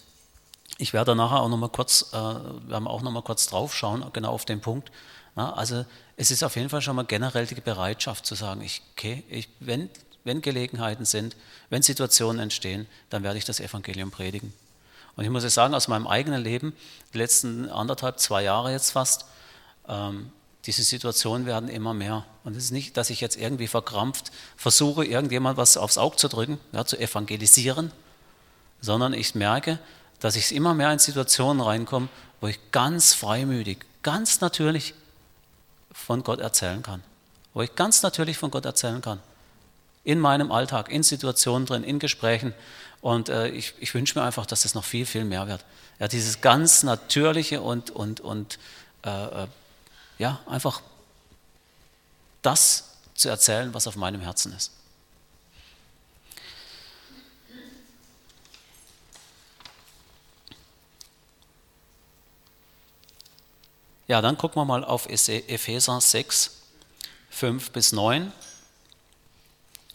ich werde nachher auch nochmal kurz, äh, werden auch noch mal kurz drauf schauen, genau auf den Punkt. Na, also es ist auf jeden Fall schon mal generell die Bereitschaft zu sagen, ich, okay, ich, wenn, wenn Gelegenheiten sind, wenn Situationen entstehen, dann werde ich das Evangelium predigen. Und ich muss jetzt sagen, aus meinem eigenen Leben, die letzten anderthalb, zwei Jahre jetzt fast, ähm, diese Situationen werden immer mehr. Und es ist nicht, dass ich jetzt irgendwie verkrampft versuche, irgendjemand was aufs Auge zu drücken, ja, zu evangelisieren, sondern ich merke, dass ich immer mehr in Situationen reinkomme, wo ich ganz freimütig, ganz natürlich von Gott erzählen kann. Wo ich ganz natürlich von Gott erzählen kann. In meinem Alltag, in Situationen drin, in Gesprächen. Und äh, ich, ich wünsche mir einfach, dass es noch viel, viel mehr wird. Ja, dieses ganz natürliche und, und, und äh, äh, ja, einfach das zu erzählen, was auf meinem Herzen ist. Ja, dann gucken wir mal auf Epheser 6, 5 bis 9.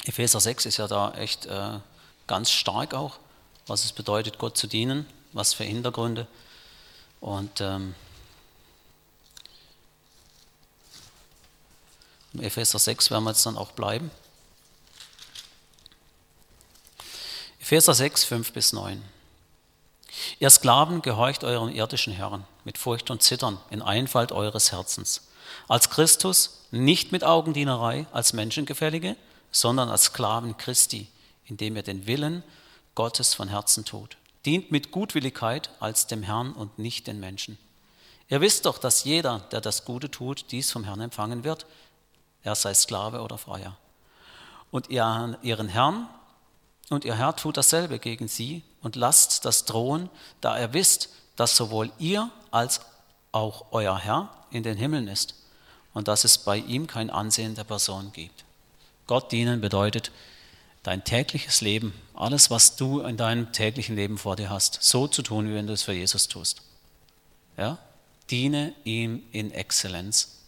Epheser 6 ist ja da echt äh, ganz stark auch, was es bedeutet, Gott zu dienen, was für Hintergründe. Und ähm, im Epheser 6 werden wir jetzt dann auch bleiben. Epheser 6, 5 bis 9. Ihr Sklaven gehorcht euren irdischen Herren mit Furcht und Zittern in Einfalt eures Herzens. Als Christus, nicht mit Augendienerei, als Menschengefällige, sondern als Sklaven Christi, indem ihr den Willen Gottes von Herzen tut. Dient mit Gutwilligkeit als dem Herrn und nicht den Menschen. Ihr wisst doch, dass jeder, der das Gute tut, dies vom Herrn empfangen wird, er sei Sklave oder Freier. Und ihren Herrn und ihr Herr tut dasselbe gegen sie und lasst das drohen, da er wisst, dass sowohl ihr als auch euer Herr in den Himmeln ist und dass es bei ihm kein Ansehen der Person gibt. Gott dienen bedeutet dein tägliches Leben, alles, was du in deinem täglichen Leben vor dir hast, so zu tun, wie wenn du es für Jesus tust. Ja? Diene ihm in Exzellenz.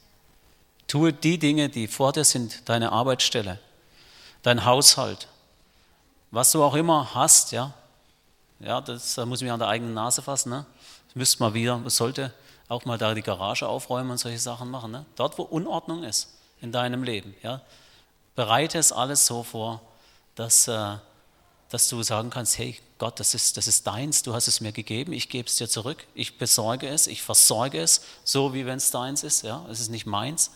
Tue die Dinge, die vor dir sind, deine Arbeitsstelle, dein Haushalt, was du auch immer hast, ja, ja, das da muss ich mich an der eigenen Nase fassen, ne? Müsste mal wieder, das sollte auch mal da die Garage aufräumen und solche Sachen machen, ne? Dort, wo Unordnung ist in deinem Leben, ja, bereite es alles so vor, dass, äh, dass du sagen kannst, hey Gott, das ist, das ist deins, du hast es mir gegeben, ich gebe es dir zurück, ich besorge es, ich versorge es, so wie wenn es deins ist, ja, es ist nicht meins.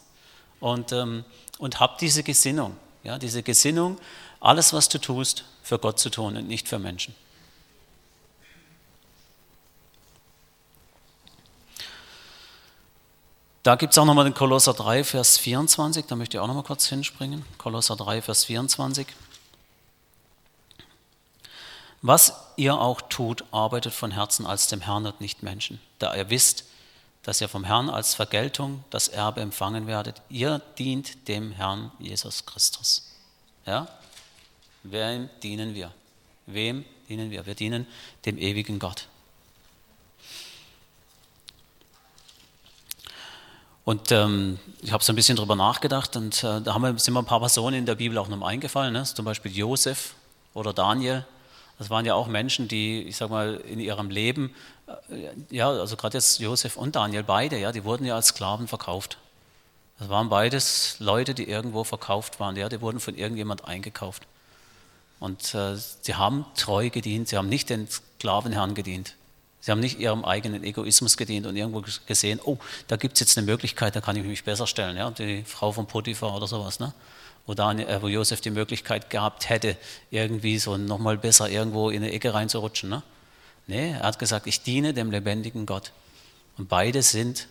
Und, ähm, und hab diese Gesinnung, ja, diese Gesinnung, alles, was du tust, für Gott zu tun und nicht für Menschen. Da gibt es auch nochmal den Kolosser 3, Vers 24, da möchte ich auch nochmal kurz hinspringen. Kolosser 3, Vers 24. Was ihr auch tut, arbeitet von Herzen als dem Herrn und nicht Menschen, da ihr wisst, dass ihr vom Herrn als Vergeltung das Erbe empfangen werdet. Ihr dient dem Herrn Jesus Christus. Ja? Wem dienen wir? Wem dienen wir? Wir dienen dem ewigen Gott. Und ähm, ich habe so ein bisschen drüber nachgedacht und äh, da haben wir, sind mir ein paar Personen in der Bibel auch nochmal eingefallen, ne? zum Beispiel Josef oder Daniel. Das waren ja auch Menschen, die, ich sag mal, in ihrem Leben, äh, ja, also gerade jetzt Josef und Daniel, beide, ja, die wurden ja als Sklaven verkauft. Das waren beides Leute, die irgendwo verkauft waren, ja, die wurden von irgendjemand eingekauft. Und äh, sie haben treu gedient, sie haben nicht den Sklavenherrn gedient. Sie haben nicht ihrem eigenen Egoismus gedient und irgendwo gesehen, oh, da gibt es jetzt eine Möglichkeit, da kann ich mich besser stellen. Ja? Die Frau von Potiphar oder sowas. Ne? Wo, Daniel, äh, wo Josef die Möglichkeit gehabt hätte, irgendwie so nochmal besser irgendwo in eine Ecke reinzurutschen. Ne? Nee, er hat gesagt, ich diene dem lebendigen Gott. Und beide sind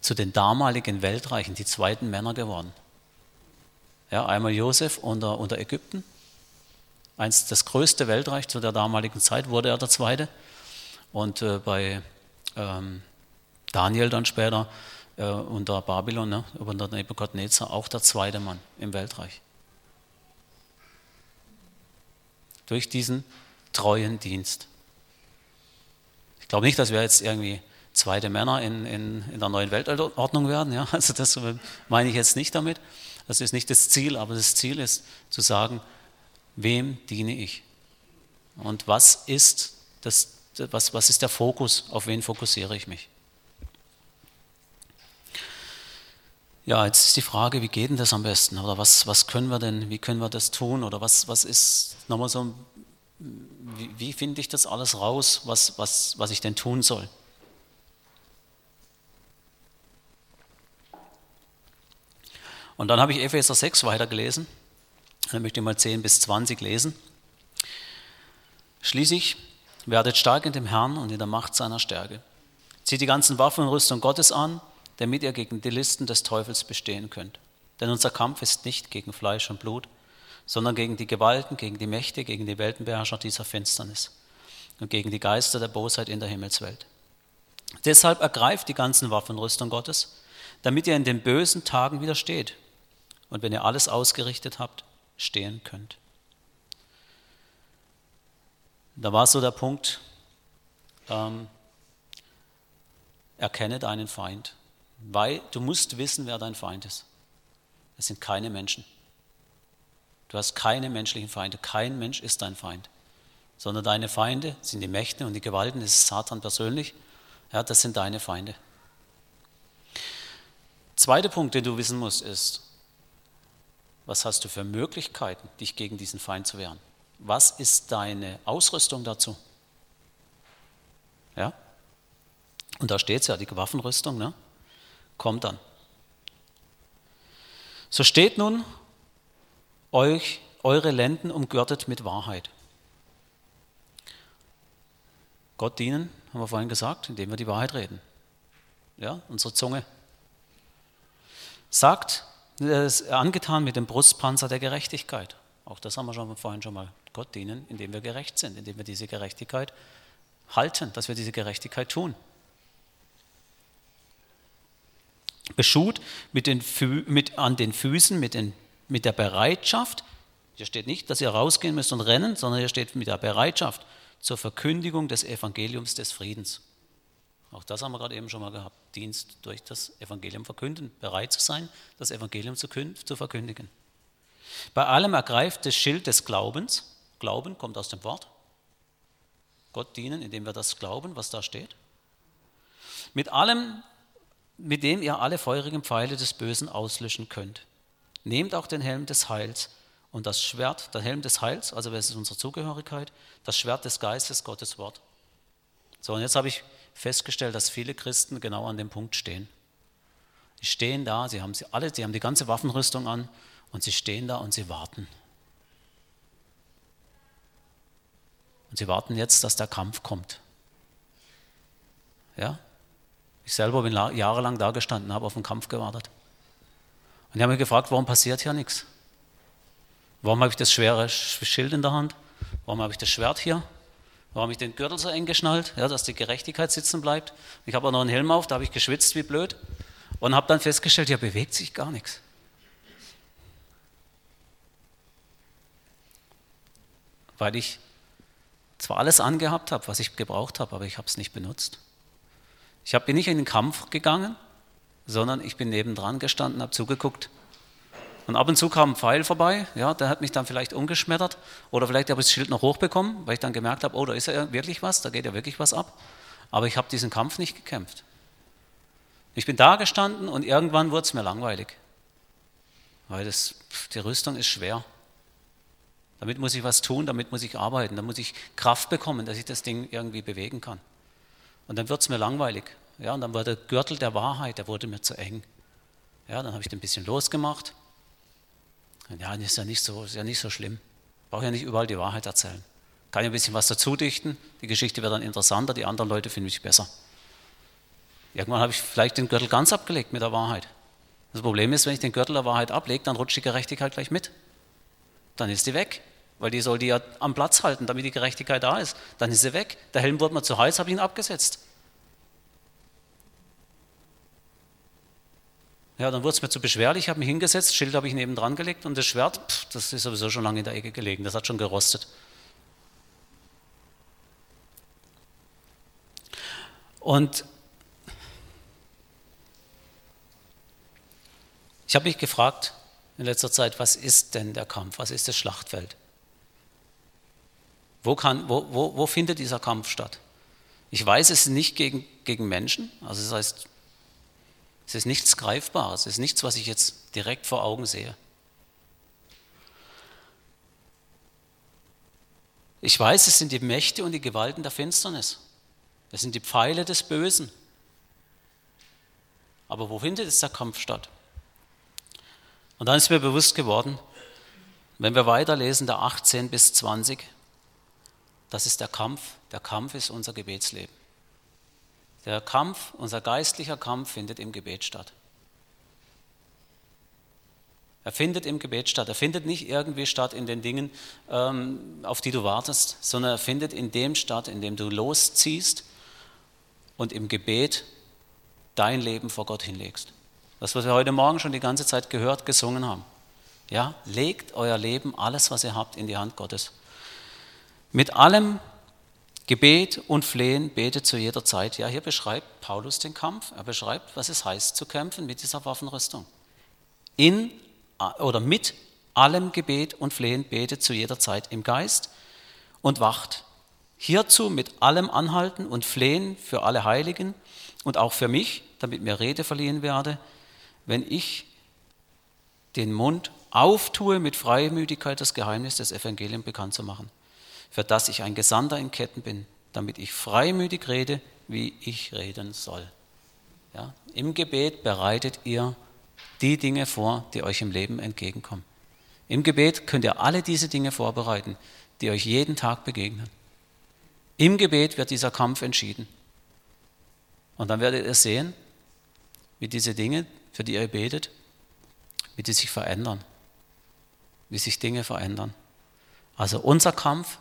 zu den damaligen Weltreichen die zweiten Männer geworden. Ja, einmal Josef unter, unter Ägypten, eins das größte Weltreich zu der damaligen Zeit wurde er der zweite. Und äh, bei ähm, Daniel dann später äh, unter Babylon, ne, unter Nebuchadnezzar, auch der zweite Mann im Weltreich. Durch diesen treuen Dienst. Ich glaube nicht, dass wir jetzt irgendwie zweite Männer in, in, in der neuen Weltordnung werden. Ja? Also das meine ich jetzt nicht damit. Das ist nicht das Ziel, aber das Ziel ist zu sagen, wem diene ich? Und was ist das was, was ist der Fokus, auf wen fokussiere ich mich? Ja, jetzt ist die Frage, wie geht denn das am besten? Oder was, was können wir denn, wie können wir das tun? Oder was, was ist nochmal so, wie, wie finde ich das alles raus, was, was, was ich denn tun soll? Und dann habe ich Epheser 6 weitergelesen. Dann möchte ich mal 10 bis 20 lesen. Schließlich Werdet stark in dem Herrn und in der Macht seiner Stärke. Zieht die ganzen Waffen und Rüstung Gottes an, damit ihr gegen die Listen des Teufels bestehen könnt. Denn unser Kampf ist nicht gegen Fleisch und Blut, sondern gegen die Gewalten, gegen die Mächte, gegen die Weltenbeherrscher dieser Finsternis und gegen die Geister der Bosheit in der Himmelswelt. Deshalb ergreift die ganzen Waffen und Rüstung Gottes, damit ihr in den bösen Tagen widersteht und wenn ihr alles ausgerichtet habt, stehen könnt. Da war so der Punkt, ähm, erkenne deinen Feind, weil du musst wissen, wer dein Feind ist. Es sind keine Menschen. Du hast keine menschlichen Feinde. Kein Mensch ist dein Feind. Sondern deine Feinde sind die Mächte und die Gewalten, das ist Satan persönlich. Ja, das sind deine Feinde. Zweiter Punkt, den du wissen musst, ist, was hast du für Möglichkeiten, dich gegen diesen Feind zu wehren? Was ist deine Ausrüstung dazu? Ja? Und da steht es ja, die Waffenrüstung, ne? kommt dann. So steht nun euch eure Lenden umgürtet mit Wahrheit. Gott dienen, haben wir vorhin gesagt, indem wir die Wahrheit reden. Ja, unsere Zunge. Sagt, ist angetan mit dem Brustpanzer der Gerechtigkeit. Auch das haben wir schon vorhin schon mal Gott dienen, indem wir gerecht sind, indem wir diese Gerechtigkeit halten, dass wir diese Gerechtigkeit tun. Beschut mit den mit, an den Füßen, mit, den, mit der Bereitschaft, hier steht nicht, dass ihr rausgehen müsst und rennen, sondern hier steht mit der Bereitschaft zur Verkündigung des Evangeliums des Friedens. Auch das haben wir gerade eben schon mal gehabt. Dienst durch das Evangelium verkünden, bereit zu sein, das Evangelium zu, zu verkündigen. Bei allem ergreift das Schild des Glaubens. Glauben kommt aus dem Wort. Gott dienen, indem wir das glauben, was da steht. Mit allem, mit dem ihr alle feurigen Pfeile des Bösen auslöschen könnt. Nehmt auch den Helm des Heils und das Schwert, der Helm des Heils, also das ist unsere Zugehörigkeit, das Schwert des Geistes, Gottes Wort. So, und jetzt habe ich festgestellt, dass viele Christen genau an dem Punkt stehen. Die stehen da, sie haben sie alle, sie haben die ganze Waffenrüstung an und sie stehen da und sie warten. Und sie warten jetzt, dass der Kampf kommt. Ja? Ich selber bin jahrelang da gestanden, habe auf den Kampf gewartet. Und die haben mich gefragt, warum passiert hier nichts? Warum habe ich das schwere Schild in der Hand? Warum habe ich das Schwert hier? Warum habe ich den Gürtel so eng geschnallt? Ja, dass die Gerechtigkeit sitzen bleibt. Ich habe auch noch einen Helm auf, da habe ich geschwitzt wie blöd. Und habe dann festgestellt, ja, bewegt sich gar nichts. Weil ich zwar alles angehabt habe, was ich gebraucht habe, aber ich habe es nicht benutzt. Ich bin nicht in den Kampf gegangen, sondern ich bin nebendran gestanden, habe zugeguckt. Und ab und zu kam ein Pfeil vorbei, ja, der hat mich dann vielleicht umgeschmettert oder vielleicht habe ich das Schild noch hochbekommen, weil ich dann gemerkt habe, oh, da ist ja wirklich was, da geht ja wirklich was ab. Aber ich habe diesen Kampf nicht gekämpft. Ich bin da gestanden und irgendwann wurde es mir langweilig, weil das, die Rüstung ist schwer. Damit muss ich was tun, damit muss ich arbeiten, da muss ich Kraft bekommen, dass ich das Ding irgendwie bewegen kann. Und dann wird es mir langweilig. Ja, und dann war der Gürtel der Wahrheit, der wurde mir zu eng. Ja, dann habe ich den ein bisschen losgemacht. Und ja, ist ja nicht so, ist ja nicht so schlimm. Brauche ja nicht überall die Wahrheit erzählen. Kann ja ein bisschen was dazu dichten. Die Geschichte wird dann interessanter, die anderen Leute finden mich besser. Irgendwann habe ich vielleicht den Gürtel ganz abgelegt mit der Wahrheit. Das Problem ist, wenn ich den Gürtel der Wahrheit ablege, dann rutscht die Gerechtigkeit gleich mit. Dann ist die weg, weil die soll die ja am Platz halten, damit die Gerechtigkeit da ist. Dann ist sie weg. Der Helm wurde mir zu heiß, habe ich ihn abgesetzt. Ja, dann wurde es mir zu beschwerlich, ich habe mich hingesetzt, Schild habe ich neben dran gelegt und das Schwert, pff, das ist sowieso schon lange in der Ecke gelegen, das hat schon gerostet. Und ich habe mich gefragt in letzter Zeit, was ist denn der Kampf, was ist das Schlachtfeld? Wo, kann, wo, wo, wo findet dieser Kampf statt? Ich weiß, es ist nicht gegen, gegen Menschen, also das heißt, es ist nichts Greifbares, es ist nichts, was ich jetzt direkt vor Augen sehe. Ich weiß, es sind die Mächte und die Gewalten der Finsternis. Es sind die Pfeile des Bösen. Aber wo findet jetzt der Kampf statt? Und dann ist mir bewusst geworden, wenn wir weiterlesen, der 18 bis 20, das ist der Kampf. Der Kampf ist unser Gebetsleben. Der Kampf, unser geistlicher Kampf findet im Gebet statt. Er findet im Gebet statt. Er findet nicht irgendwie statt in den Dingen, ähm, auf die du wartest, sondern er findet in dem statt, in dem du losziehst und im Gebet dein Leben vor Gott hinlegst. Das, was wir heute Morgen schon die ganze Zeit gehört, gesungen haben. Ja, legt euer Leben, alles, was ihr habt, in die Hand Gottes. Mit allem, Gebet und Flehen betet zu jeder Zeit. Ja, hier beschreibt Paulus den Kampf. Er beschreibt, was es heißt zu kämpfen mit dieser Waffenrüstung. In oder mit allem Gebet und Flehen betet zu jeder Zeit im Geist und wacht. Hierzu mit allem Anhalten und Flehen für alle Heiligen und auch für mich, damit mir Rede verliehen werde, wenn ich den Mund auftue, mit Freimütigkeit das Geheimnis des Evangeliums bekannt zu machen für das ich ein Gesandter in Ketten bin, damit ich freimütig rede, wie ich reden soll. Ja? Im Gebet bereitet ihr die Dinge vor, die euch im Leben entgegenkommen. Im Gebet könnt ihr alle diese Dinge vorbereiten, die euch jeden Tag begegnen. Im Gebet wird dieser Kampf entschieden. Und dann werdet ihr sehen, wie diese Dinge, für die ihr betet, wie die sich verändern, wie sich Dinge verändern. Also unser Kampf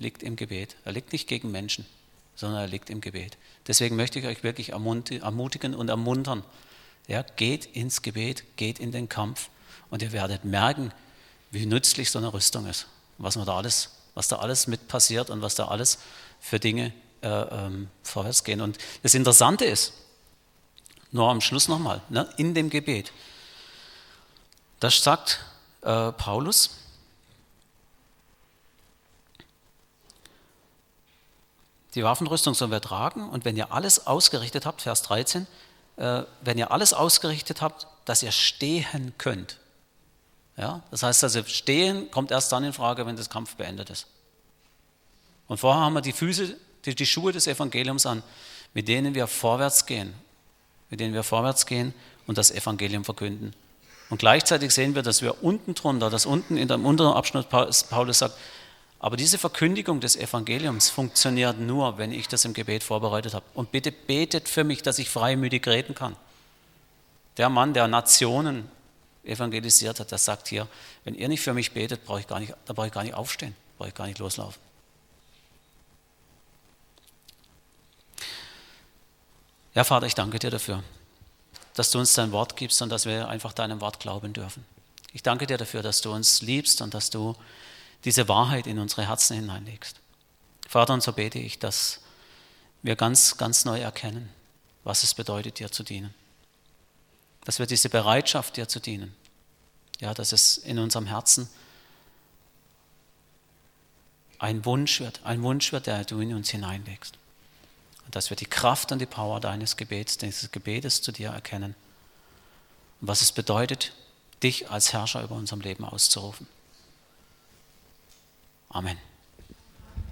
liegt im Gebet. Er liegt nicht gegen Menschen, sondern er liegt im Gebet. Deswegen möchte ich euch wirklich ermutigen und ermuntern. Ja, geht ins Gebet, geht in den Kampf und ihr werdet merken, wie nützlich so eine Rüstung ist. Was, da alles, was da alles mit passiert und was da alles für Dinge äh, ähm, vorwärts gehen. Und das Interessante ist, nur am Schluss nochmal, ne, in dem Gebet, das sagt äh, Paulus, Die Waffenrüstung sollen wir tragen und wenn ihr alles ausgerichtet habt, Vers 13, äh, wenn ihr alles ausgerichtet habt, dass ihr stehen könnt. Ja, das heißt also, stehen kommt erst dann in Frage, wenn das Kampf beendet ist. Und vorher haben wir die Füße, die, die Schuhe des Evangeliums an, mit denen wir vorwärts gehen, mit denen wir vorwärts gehen und das Evangelium verkünden. Und gleichzeitig sehen wir, dass wir unten drunter, dass unten in dem unteren Abschnitt Paulus sagt, Aber diese Verkündigung des Evangeliums funktioniert nur, wenn ich das im Gebet vorbereitet habe. Und bitte betet für mich, dass ich freimütig reden kann. Der Mann, der Nationen evangelisiert hat, der sagt hier, wenn ihr nicht für mich betet, brauche ich gar nicht, dann brauche ich gar nicht aufstehen, brauche ich gar nicht loslaufen. Ja, Vater, ich danke dir dafür, dass du uns dein Wort gibst und dass wir einfach deinem Wort glauben dürfen. Ich danke dir dafür, dass du uns liebst und dass du diese Wahrheit in unsere Herzen hineinlegst. Vater, und so bete ich, dass wir ganz, ganz neu erkennen, was es bedeutet, dir zu dienen. Dass wir diese Bereitschaft, dir zu dienen, ja, dass es in unserem Herzen ein Wunsch wird, ein Wunsch wird, der du in uns hineinlegst. Und dass wir die Kraft und die Power deines Gebets, dieses Gebetes zu dir erkennen. Und was es bedeutet, dich als Herrscher über unserem Leben auszurufen. Amen.